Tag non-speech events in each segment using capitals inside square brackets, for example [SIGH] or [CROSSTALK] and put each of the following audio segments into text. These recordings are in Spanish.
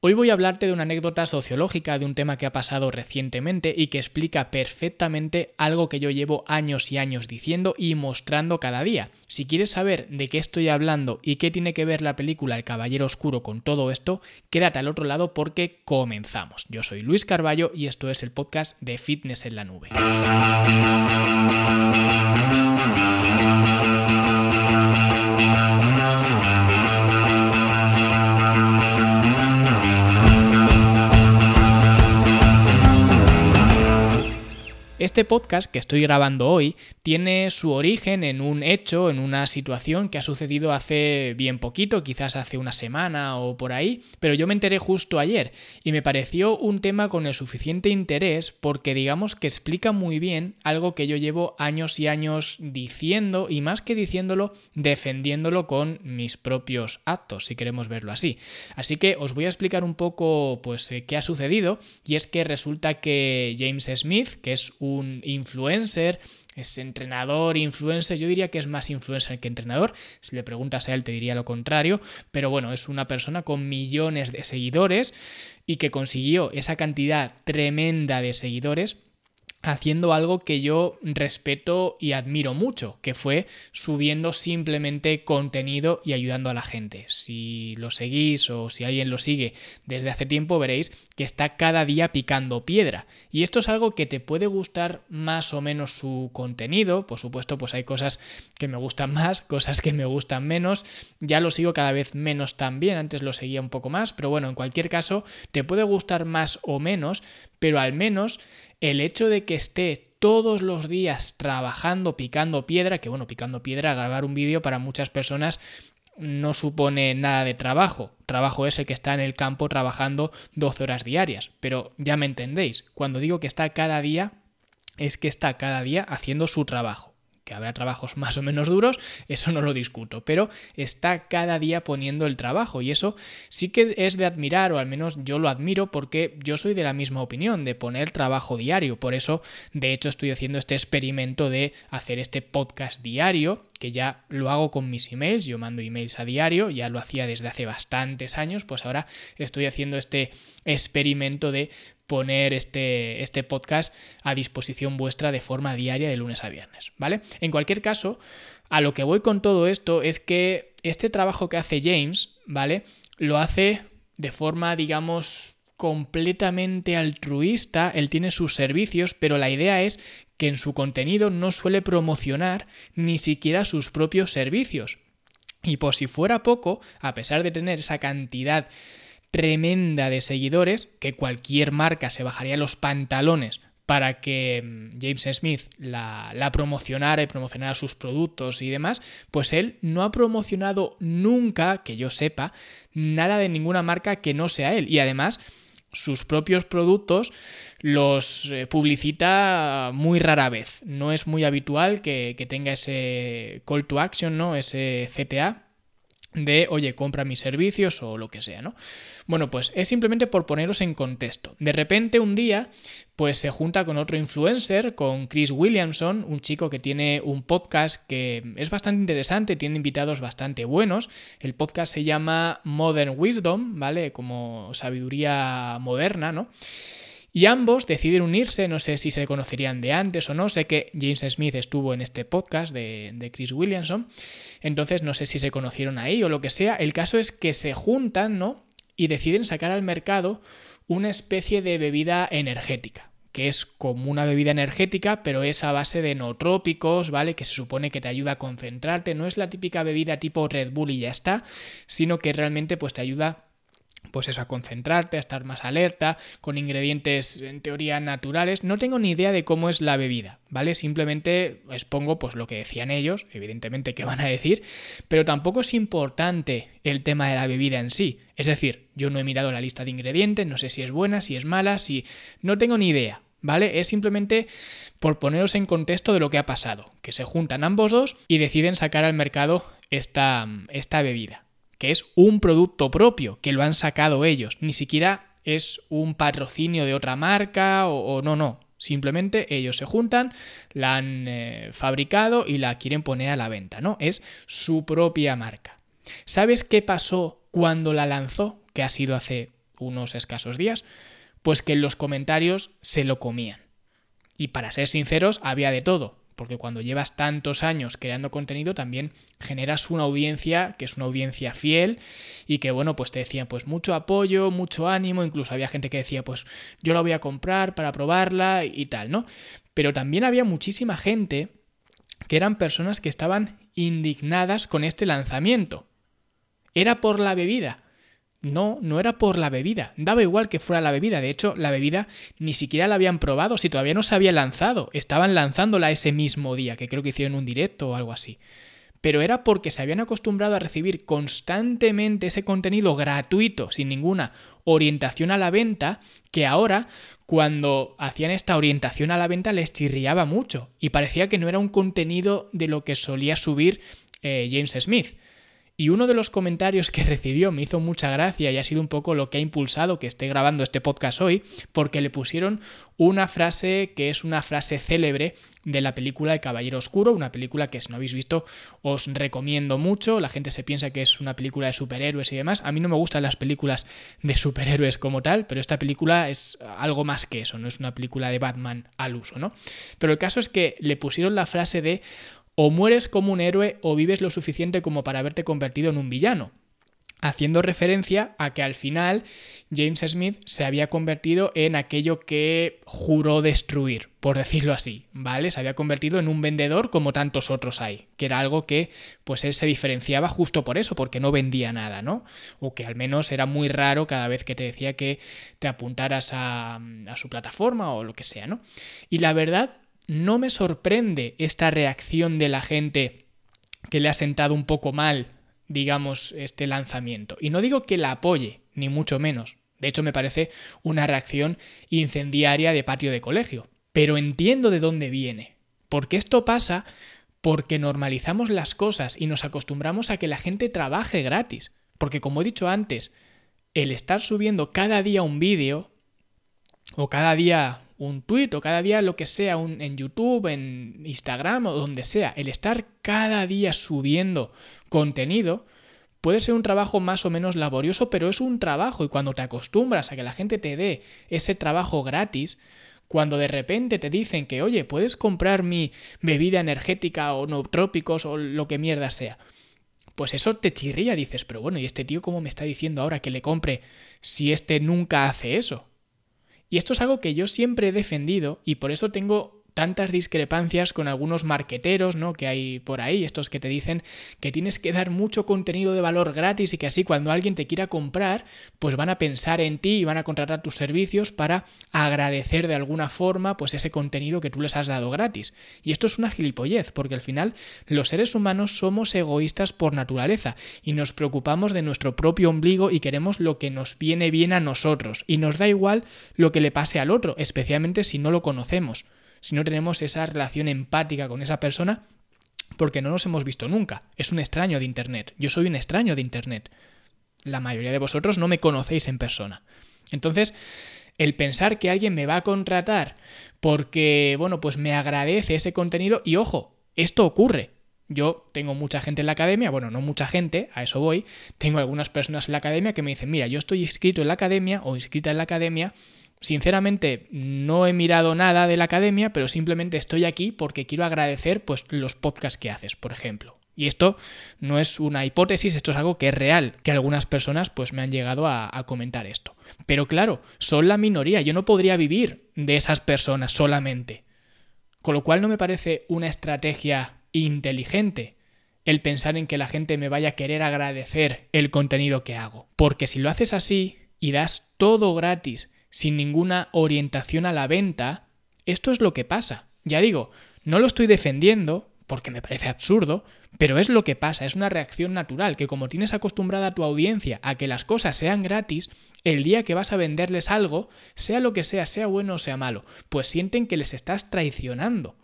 Hoy voy a hablarte de una anécdota sociológica de un tema que ha pasado recientemente y que explica perfectamente algo que yo llevo años y años diciendo y mostrando cada día. Si quieres saber de qué estoy hablando y qué tiene que ver la película El Caballero Oscuro con todo esto, quédate al otro lado porque comenzamos. Yo soy Luis Carballo y esto es el podcast de Fitness en la Nube. Este podcast que estoy grabando hoy tiene su origen en un hecho, en una situación que ha sucedido hace bien poquito, quizás hace una semana o por ahí, pero yo me enteré justo ayer y me pareció un tema con el suficiente interés porque digamos que explica muy bien algo que yo llevo años y años diciendo y más que diciéndolo, defendiéndolo con mis propios actos, si queremos verlo así. Así que os voy a explicar un poco pues eh, qué ha sucedido y es que resulta que James Smith, que es un influencer, es entrenador, influencer, yo diría que es más influencer que entrenador, si le preguntas a él te diría lo contrario, pero bueno, es una persona con millones de seguidores y que consiguió esa cantidad tremenda de seguidores haciendo algo que yo respeto y admiro mucho, que fue subiendo simplemente contenido y ayudando a la gente. Si lo seguís o si alguien lo sigue desde hace tiempo, veréis que está cada día picando piedra. Y esto es algo que te puede gustar más o menos su contenido. Por supuesto, pues hay cosas que me gustan más, cosas que me gustan menos. Ya lo sigo cada vez menos también, antes lo seguía un poco más, pero bueno, en cualquier caso, te puede gustar más o menos, pero al menos el hecho de que esté todos los días trabajando, picando piedra, que bueno, picando piedra, grabar un vídeo para muchas personas no supone nada de trabajo. Trabajo es el que está en el campo trabajando 12 horas diarias. Pero ya me entendéis, cuando digo que está cada día, es que está cada día haciendo su trabajo que habrá trabajos más o menos duros, eso no lo discuto, pero está cada día poniendo el trabajo y eso sí que es de admirar, o al menos yo lo admiro porque yo soy de la misma opinión, de poner trabajo diario, por eso de hecho estoy haciendo este experimento de hacer este podcast diario, que ya lo hago con mis emails, yo mando emails a diario, ya lo hacía desde hace bastantes años, pues ahora estoy haciendo este experimento de poner este, este podcast a disposición vuestra de forma diaria de lunes a viernes, ¿vale? En cualquier caso, a lo que voy con todo esto es que este trabajo que hace James, ¿vale? Lo hace de forma, digamos, completamente altruista, él tiene sus servicios, pero la idea es que en su contenido no suele promocionar ni siquiera sus propios servicios. Y por si fuera poco, a pesar de tener esa cantidad tremenda de seguidores que cualquier marca se bajaría los pantalones para que mm, James Smith la, la, promocionara y promocionara sus productos y demás, pues él no ha promocionado nunca, que yo sepa, nada de ninguna marca que no sea él. Y además, sus propios productos los eh, publicita muy rara vez. No es muy habitual que, que tenga ese call to action, ¿no? Ese CTA de, oye, compra mis servicios o lo que sea, ¿no? Bueno, pues es simplemente por poneros en contexto. De repente un día, pues se junta con otro influencer, con Chris Williamson, un chico que tiene un podcast que es bastante interesante, tiene invitados bastante buenos. El podcast se llama Modern Wisdom, ¿vale? Como sabiduría moderna, ¿no? Y ambos deciden unirse, no sé si se conocerían de antes o no, sé que James Smith estuvo en este podcast de, Chris Williamson, entonces no sé si se conocieron ahí o lo que sea, el caso es que se juntan, ¿no? Y deciden sacar al mercado una especie de bebida energética que es como una bebida energética, pero es a base de nootrópicos, ¿vale? Que se supone que te ayuda a concentrarte, no es la típica bebida tipo Red Bull y ya está, sino que realmente pues te ayuda pues eso, a concentrarte, a estar más alerta, con ingredientes en teoría naturales. No tengo ni idea de cómo es la bebida, ¿vale? Simplemente expongo pues lo que decían ellos, evidentemente que van a decir, pero tampoco es importante el tema de la bebida en sí. Es decir, yo no he mirado la lista de ingredientes, no sé si es buena, si es mala, si... No tengo ni idea, ¿vale? Es simplemente por poneros en contexto de lo que ha pasado, que se juntan ambos dos y deciden sacar al mercado esta, esta bebida que es un producto propio, que lo han sacado ellos, ni siquiera es un patrocinio de otra marca o, no, no. Simplemente ellos se juntan, la han eh, fabricado y la quieren poner a la venta, ¿no? Es su propia marca. ¿Sabes qué pasó cuando la lanzó? Que ha sido hace unos escasos días, pues que en los comentarios se lo comían. Y para ser sinceros, había de todo, porque cuando llevas tantos años creando contenido también generas una audiencia que es una audiencia fiel y que bueno, pues te decían pues mucho apoyo, mucho ánimo, incluso había gente que decía pues yo la voy a comprar para probarla y tal, ¿no? Pero también había muchísima gente que eran personas que estaban indignadas con este lanzamiento. Era por la bebida. No, no era por la bebida. Daba igual que fuera la bebida. De hecho, la bebida ni siquiera la habían probado si todavía no se había lanzado. Estaban lanzándola ese mismo día, que creo que hicieron un directo o algo así. Pero era porque se habían acostumbrado a recibir constantemente ese contenido gratuito, sin ninguna orientación a la venta, que ahora, cuando hacían esta orientación a la venta, les chirriaba mucho. Y parecía que no era un contenido de lo que solía subir eh, James Smith. Y uno de los comentarios que [LAUGHS] recibió me hizo mucha gracia y ha sido un poco lo que ha impulsado que esté grabando este podcast hoy, porque le pusieron una frase que es una frase célebre de la película El Caballero Oscuro, una película que si no habéis visto os recomiendo mucho, la gente se piensa que es una película de superhéroes y demás, a mí no me gustan las películas de superhéroes como tal, pero esta película es algo más que eso, no es una película de Batman al uso, ¿no? Pero el caso es que le pusieron la frase de o mueres como un héroe o vives lo suficiente como para haberte convertido en un villano haciendo referencia a que al final James Smith se había convertido en aquello que juró destruir, por decirlo así, ¿vale? Se había convertido en un vendedor como tantos otros hay, que era algo que pues él se diferenciaba justo por eso, porque no vendía nada, ¿no? O que al menos era muy raro cada vez que te decía que te apuntaras a, a su plataforma o lo que sea, ¿no? Y la verdad no me sorprende esta reacción de la gente que le ha sentado un poco mal, digamos, este lanzamiento. Y no digo que la apoye, ni mucho menos. De hecho, me parece una reacción incendiaria de patio de colegio. Pero entiendo de dónde viene. Porque esto pasa porque normalizamos las cosas y nos acostumbramos a que la gente trabaje gratis. Porque como he dicho antes, el estar subiendo cada día un vídeo o cada día un tweet o cada día lo que sea un, en YouTube, en Instagram o donde sea, el estar cada día subiendo contenido puede ser un trabajo más o menos laborioso, pero es un trabajo. Y cuando te acostumbras a que la gente te dé ese trabajo gratis, cuando de repente te dicen que, oye, puedes comprar mi bebida energética o trópicos o lo que mierda sea, pues eso te chirría, dices, pero bueno, ¿y este tío cómo me está diciendo ahora que le compre si este nunca hace eso? Y esto es algo que yo siempre he defendido y por eso tengo tantas discrepancias con algunos marqueteros, ¿no? Que hay por ahí, estos que te dicen que tienes que dar mucho contenido de valor gratis y que así cuando alguien te quiera comprar, pues van a pensar en ti y van a contratar tus servicios para agradecer de alguna forma pues ese contenido que tú les has dado gratis. Y esto es una gilipollez, porque al final los seres humanos somos egoístas por naturaleza y nos preocupamos de nuestro propio ombligo y queremos lo que nos viene bien a nosotros y nos da igual lo que le pase al otro, especialmente si no lo conocemos si no tenemos esa relación empática con esa persona, porque no nos hemos visto nunca. Es un extraño de Internet. Yo soy un extraño de Internet. La mayoría de vosotros no me conocéis en persona. Entonces, el pensar que alguien me va a contratar porque, bueno, pues me agradece ese contenido y ojo, esto ocurre. Yo tengo mucha gente en la academia, bueno, no mucha gente, a eso voy, tengo algunas personas en la academia que me dicen, mira, yo estoy inscrito en la academia o inscrita en la academia Sinceramente, no he mirado nada de la academia, pero simplemente estoy aquí porque quiero agradecer pues, los podcasts que haces, por ejemplo. Y esto no es una hipótesis, esto es algo que es real, que algunas personas pues me han llegado a, a, comentar esto. Pero claro, son la minoría, yo no podría vivir de esas personas solamente. Con lo cual no me parece una estrategia inteligente el pensar en que la gente me vaya a querer agradecer el contenido que hago. Porque si lo haces así y das todo gratis sin ninguna orientación a la venta, esto es lo que pasa. Ya digo, no lo estoy defendiendo porque me parece absurdo, pero es lo que pasa, es una reacción natural, que como tienes acostumbrada a tu audiencia a que las cosas sean gratis, el día que vas a venderles algo, sea lo que sea, sea bueno o sea malo, pues sienten que les estás traicionando.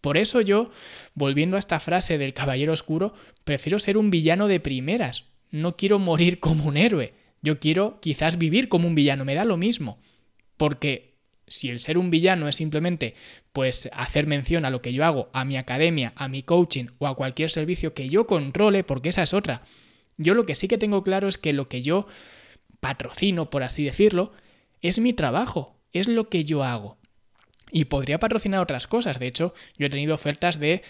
Por eso yo, volviendo a esta frase del Caballero Oscuro, prefiero ser un villano de primeras, no quiero morir como un héroe, yo quiero quizás vivir como un villano, me da lo mismo. Porque si el ser un villano es simplemente pues hacer mención a lo que yo hago, a mi academia, a mi coaching o a cualquier servicio que yo controle, porque esa es otra. Yo lo que sí que tengo claro es que lo que yo patrocino, por así decirlo, es mi trabajo, es lo que yo hago. Y podría patrocinar otras cosas. De hecho, yo he tenido ofertas de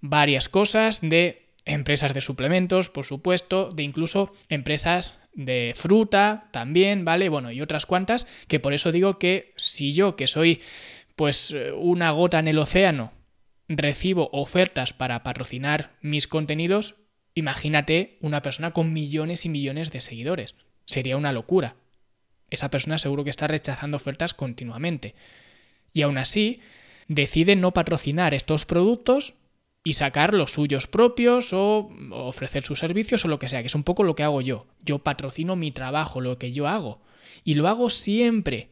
varias cosas, de empresas de suplementos, por supuesto, de incluso empresas de fruta también, ¿vale? Bueno, y otras cuantas, que por eso digo que si yo, que soy pues una gota en el océano, recibo ofertas para patrocinar mis contenidos, imagínate una persona con millones y millones de seguidores. Sería una locura. Esa persona seguro que está rechazando ofertas continuamente. Y aún así, decide no patrocinar estos productos y sacar los suyos propios o ofrecer sus servicios o lo que sea, que es un poco lo que hago yo. Yo patrocino mi trabajo, lo que yo hago. Y lo hago siempre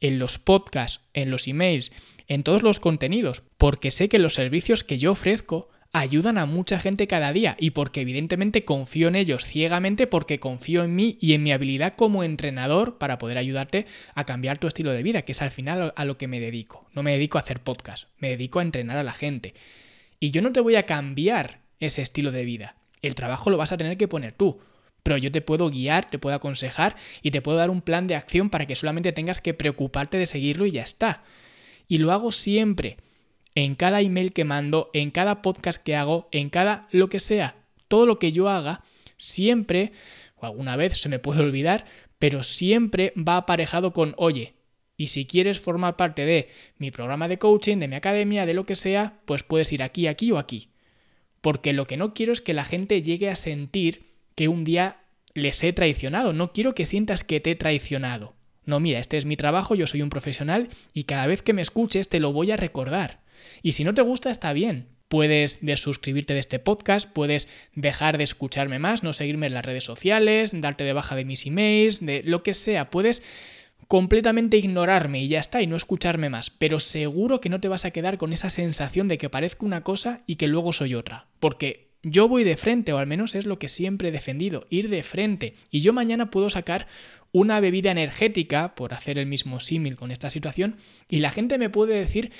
en los podcasts, en los emails, en todos los contenidos, porque sé que los servicios que yo ofrezco ayudan a mucha gente cada día y porque evidentemente confío en ellos ciegamente porque confío en mí y en mi habilidad como entrenador para poder ayudarte a cambiar tu estilo de vida, que es al final a lo que me dedico. No me dedico a hacer podcast, me dedico a entrenar a la gente. Y yo no te voy a cambiar ese estilo de vida. El trabajo lo vas a tener que poner tú. Pero yo te puedo guiar, te puedo aconsejar y te puedo dar un plan de acción para que solamente tengas que preocuparte de seguirlo y ya está. Y lo hago siempre. En cada email que mando, en cada podcast que hago, en cada lo que sea. Todo lo que yo haga, siempre, o alguna vez se me puede olvidar, pero siempre va aparejado con, oye, y si quieres formar parte de mi programa de coaching, de mi academia, de lo que sea, pues puedes ir aquí, aquí o aquí. Porque lo que no quiero es que la gente llegue a sentir que un día les he traicionado. No quiero que sientas que te he traicionado. No, mira, este es mi trabajo, yo soy un profesional y cada vez que me escuches te lo voy a recordar. Y si no te gusta, está bien. Puedes desuscribirte de este podcast, puedes dejar de escucharme más, no seguirme en las redes sociales, darte de baja de mis emails, de lo que sea. Puedes completamente ignorarme y ya está, y no escucharme más, pero seguro que no te vas a quedar con esa sensación de que parezco una cosa y que luego soy otra, porque yo voy de frente, o al menos es lo que siempre he defendido, ir de frente, y yo mañana puedo sacar una bebida energética, por hacer el mismo símil con esta situación, y la gente me puede decir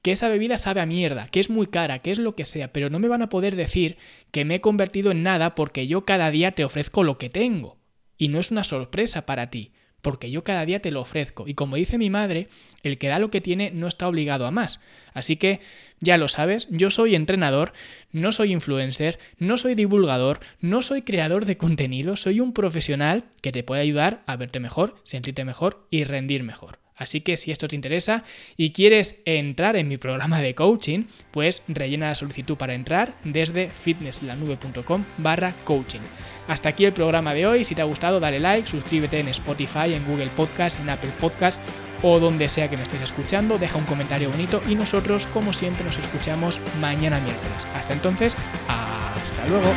que esa bebida sabe a mierda, que es muy cara, que es lo que sea, pero no me van a poder decir que me he convertido en nada porque yo cada día te ofrezco lo que tengo. Y no es una sorpresa para ti porque yo cada día te lo ofrezco. Y como dice mi madre, el que da lo que tiene no está obligado a más. Así que ya lo sabes, yo soy entrenador, no soy influencer, no soy divulgador, no soy creador de contenido, soy un profesional que te puede ayudar a verte mejor, sentirte mejor y rendir mejor. Así que si esto te interesa y quieres entrar en mi programa de coaching, pues rellena la solicitud para entrar desde fitnesslanube.com barra coaching. Hasta aquí el programa de hoy. Si te ha gustado, dale like, suscríbete en Spotify, en Google Podcast, en Apple Podcast o donde sea que me estés escuchando. Deja un comentario bonito y nosotros, como siempre, nos escuchamos mañana miércoles. Hasta entonces, hasta luego.